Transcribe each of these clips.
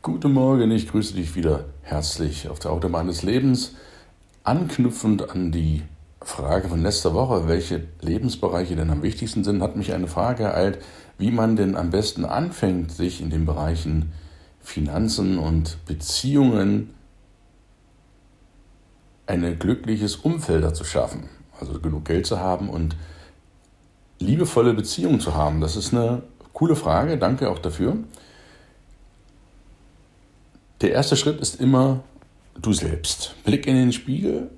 Guten Morgen, ich grüße dich wieder herzlich auf der Autobahn des Lebens. Anknüpfend an die Frage von letzter Woche, welche Lebensbereiche denn am wichtigsten sind, hat mich eine Frage ereilt, wie man denn am besten anfängt, sich in den Bereichen Finanzen und Beziehungen ein glückliches Umfeld zu schaffen. Also genug Geld zu haben und liebevolle Beziehungen zu haben. Das ist eine coole Frage, danke auch dafür. Der erste Schritt ist immer du selbst. Blick in den Spiegel,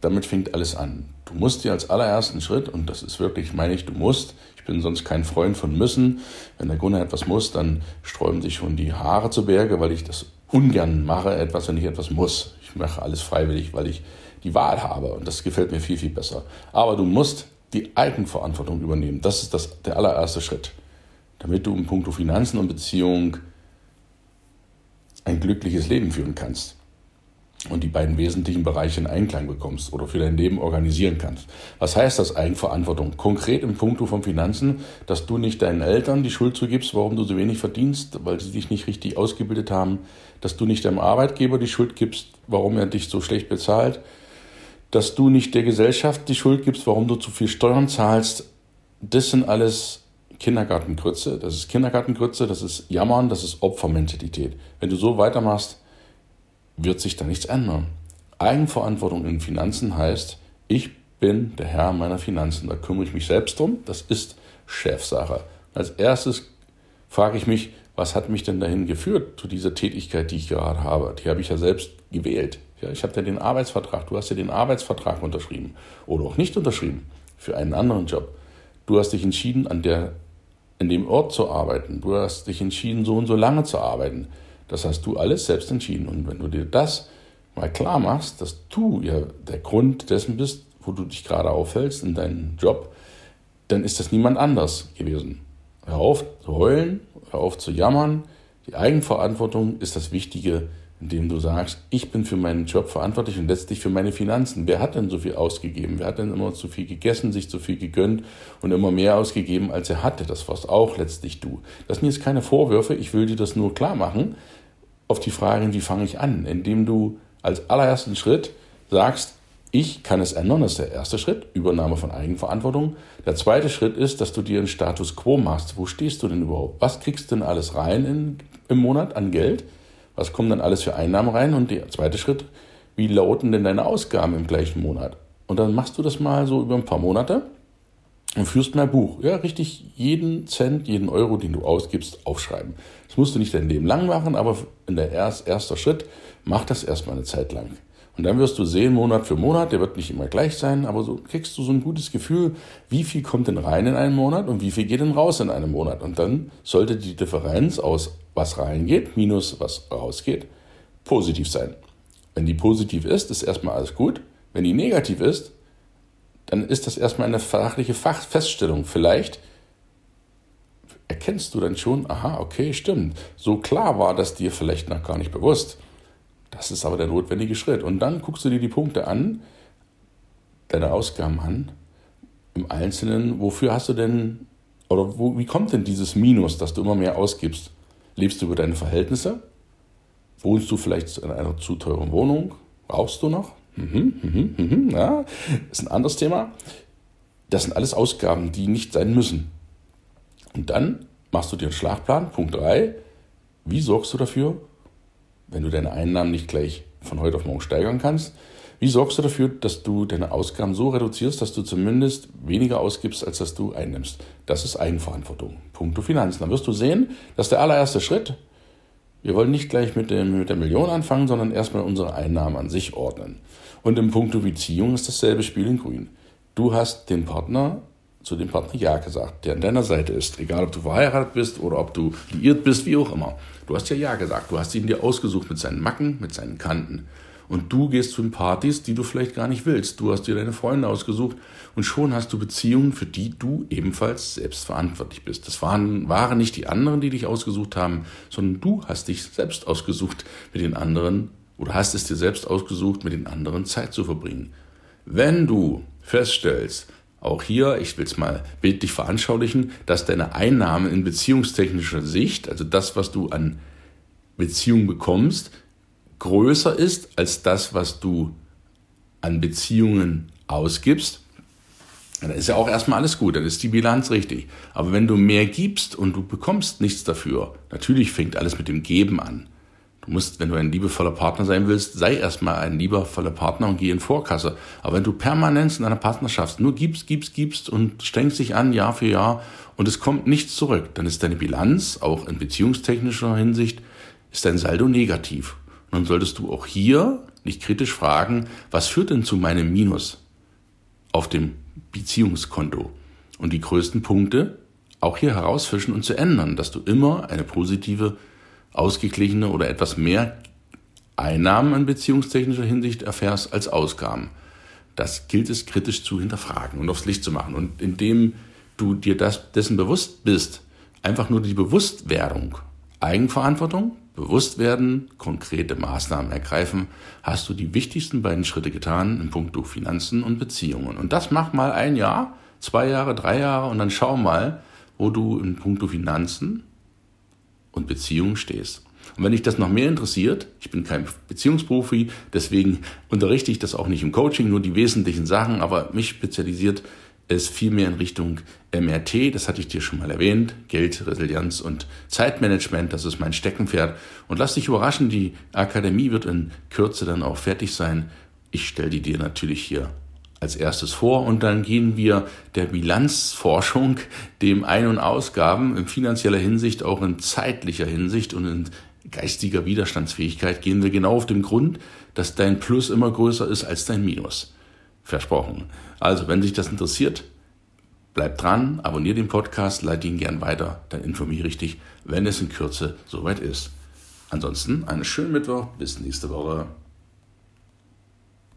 damit fängt alles an. Du musst dir als allerersten Schritt, und das ist wirklich, meine ich, du musst, ich bin sonst kein Freund von müssen, wenn der Gunnar etwas muss, dann sträuben sich schon die Haare zu Berge, weil ich das ungern mache, etwas, wenn ich etwas muss. Ich mache alles freiwillig, weil ich die Wahl habe und das gefällt mir viel, viel besser. Aber du musst die Eigenverantwortung übernehmen. Das ist das, der allererste Schritt, damit du in puncto Finanzen und Beziehung ein glückliches Leben führen kannst und die beiden wesentlichen Bereiche in Einklang bekommst oder für dein Leben organisieren kannst. Was heißt das Eigenverantwortung? Konkret im Punkto von Finanzen, dass du nicht deinen Eltern die Schuld zugibst, warum du so wenig verdienst, weil sie dich nicht richtig ausgebildet haben, dass du nicht deinem Arbeitgeber die Schuld gibst, warum er dich so schlecht bezahlt, dass du nicht der Gesellschaft die Schuld gibst, warum du zu viel Steuern zahlst. Das sind alles Kindergartengrütze, das ist Kindergartengrütze, das ist Jammern, das ist Opfermentalität. Wenn du so weitermachst, wird sich da nichts ändern. Eigenverantwortung in Finanzen heißt, ich bin der Herr meiner Finanzen, da kümmere ich mich selbst drum, das ist Chefsache. Als erstes frage ich mich, was hat mich denn dahin geführt zu dieser Tätigkeit, die ich gerade habe? Die habe ich ja selbst gewählt. Ja, ich habe ja den Arbeitsvertrag, du hast ja den Arbeitsvertrag unterschrieben oder auch nicht unterschrieben für einen anderen Job. Du hast dich entschieden, an der in dem Ort zu arbeiten. Du hast dich entschieden, so und so lange zu arbeiten. Das hast du alles selbst entschieden. Und wenn du dir das mal klar machst, dass du ja der Grund dessen bist, wo du dich gerade aufhältst in deinem Job, dann ist das niemand anders gewesen. Hör auf zu heulen, hör auf zu jammern. Die Eigenverantwortung ist das Wichtige indem du sagst, ich bin für meinen Job verantwortlich und letztlich für meine Finanzen. Wer hat denn so viel ausgegeben? Wer hat denn immer zu viel gegessen, sich zu viel gegönnt und immer mehr ausgegeben, als er hatte? Das warst auch letztlich du. Das sind jetzt keine Vorwürfe, ich will dir das nur klar machen auf die Frage, wie fange ich an? Indem du als allerersten Schritt sagst, ich kann es ändern, das ist der erste Schritt, Übernahme von Eigenverantwortung. Der zweite Schritt ist, dass du dir einen Status quo machst. Wo stehst du denn überhaupt? Was kriegst du denn alles rein in, im Monat an Geld? Was kommen dann alles für Einnahmen rein? Und der zweite Schritt, wie lauten denn deine Ausgaben im gleichen Monat? Und dann machst du das mal so über ein paar Monate und führst mal Buch. Ja, richtig jeden Cent, jeden Euro, den du ausgibst, aufschreiben. Das musst du nicht dein Leben lang machen, aber in der erst, erster Schritt, mach das erstmal eine Zeit lang. Und dann wirst du sehen, Monat für Monat, der wird nicht immer gleich sein, aber so kriegst du so ein gutes Gefühl, wie viel kommt denn rein in einen Monat und wie viel geht denn raus in einem Monat. Und dann sollte die Differenz aus was reingeht minus was rausgeht positiv sein. Wenn die positiv ist, ist erstmal alles gut. Wenn die negativ ist, dann ist das erstmal eine fachliche Feststellung. Vielleicht erkennst du dann schon, aha, okay, stimmt. So klar war das dir vielleicht noch gar nicht bewusst. Das ist aber der notwendige Schritt. Und dann guckst du dir die Punkte an, deine Ausgaben an, im Einzelnen, wofür hast du denn, oder wo, wie kommt denn dieses Minus, dass du immer mehr ausgibst? Lebst du über deine Verhältnisse? Wohnst du vielleicht in einer zu teuren Wohnung? Rauchst du noch? Mhm, mhm, mhm, ja, ist ein anderes Thema. Das sind alles Ausgaben, die nicht sein müssen. Und dann machst du dir einen Schlagplan. Punkt 3. Wie sorgst du dafür, wenn du deine Einnahmen nicht gleich von heute auf morgen steigern kannst, wie sorgst du dafür, dass du deine Ausgaben so reduzierst, dass du zumindest weniger ausgibst, als dass du einnimmst? Das ist Eigenverantwortung. Punkto Finanzen. Dann wirst du sehen, dass der allererste Schritt, wir wollen nicht gleich mit, dem, mit der Million anfangen, sondern erstmal unsere Einnahmen an sich ordnen. Und im Punkto Beziehung ist dasselbe Spiel in Grün. Du hast den Partner zu dem Partner Ja gesagt, der an deiner Seite ist. Egal, ob du verheiratet bist oder ob du liiert bist, wie auch immer. Du hast ja Ja gesagt. Du hast ihn dir ausgesucht mit seinen Macken, mit seinen Kanten. Und du gehst zu den Partys, die du vielleicht gar nicht willst. Du hast dir deine Freunde ausgesucht und schon hast du Beziehungen, für die du ebenfalls selbst verantwortlich bist. Das waren, waren nicht die anderen, die dich ausgesucht haben, sondern du hast dich selbst ausgesucht, mit den anderen oder hast es dir selbst ausgesucht, mit den anderen Zeit zu verbringen. Wenn du feststellst, auch hier, ich will es mal bildlich veranschaulichen, dass deine Einnahmen in beziehungstechnischer Sicht, also das, was du an Beziehung bekommst, größer ist als das, was du an Beziehungen ausgibst, dann ist ja auch erstmal alles gut, dann ist die Bilanz richtig. Aber wenn du mehr gibst und du bekommst nichts dafür, natürlich fängt alles mit dem Geben an. Du musst, wenn du ein liebevoller Partner sein willst, sei erstmal ein liebevoller Partner und geh in Vorkasse. Aber wenn du permanent in einer Partnerschaft nur gibst, gibst, gibst und strengst dich an Jahr für Jahr und es kommt nichts zurück, dann ist deine Bilanz, auch in beziehungstechnischer Hinsicht, ist dein Saldo negativ. Dann solltest du auch hier nicht kritisch fragen, was führt denn zu meinem Minus auf dem Beziehungskonto? Und die größten Punkte auch hier herausfischen und zu ändern, dass du immer eine positive ausgeglichene oder etwas mehr Einnahmen in beziehungstechnischer Hinsicht erfährst als Ausgaben. Das gilt es kritisch zu hinterfragen und aufs Licht zu machen. Und indem du dir das, dessen bewusst bist, einfach nur die Bewusstwerdung, Eigenverantwortung, Bewusstwerden, konkrete Maßnahmen ergreifen, hast du die wichtigsten beiden Schritte getan in puncto Finanzen und Beziehungen. Und das mach mal ein Jahr, zwei Jahre, drei Jahre und dann schau mal, wo du in puncto Finanzen und Beziehungen stehst. Und wenn dich das noch mehr interessiert, ich bin kein Beziehungsprofi, deswegen unterrichte ich das auch nicht im Coaching, nur die wesentlichen Sachen, aber mich spezialisiert es viel mehr in Richtung MRT, das hatte ich dir schon mal erwähnt, Geld, Resilienz und Zeitmanagement, das ist mein Steckenpferd. Und lass dich überraschen, die Akademie wird in Kürze dann auch fertig sein. Ich stelle die dir natürlich hier als erstes vor und dann gehen wir der Bilanzforschung, dem Ein- und Ausgaben in finanzieller Hinsicht, auch in zeitlicher Hinsicht und in geistiger Widerstandsfähigkeit gehen wir genau auf den Grund, dass dein Plus immer größer ist als dein Minus. Versprochen. Also, wenn dich das interessiert, bleib dran, abonniere den Podcast, leite ihn gern weiter, dann informiere ich dich, wenn es in Kürze soweit ist. Ansonsten einen schönen Mittwoch, bis nächste Woche.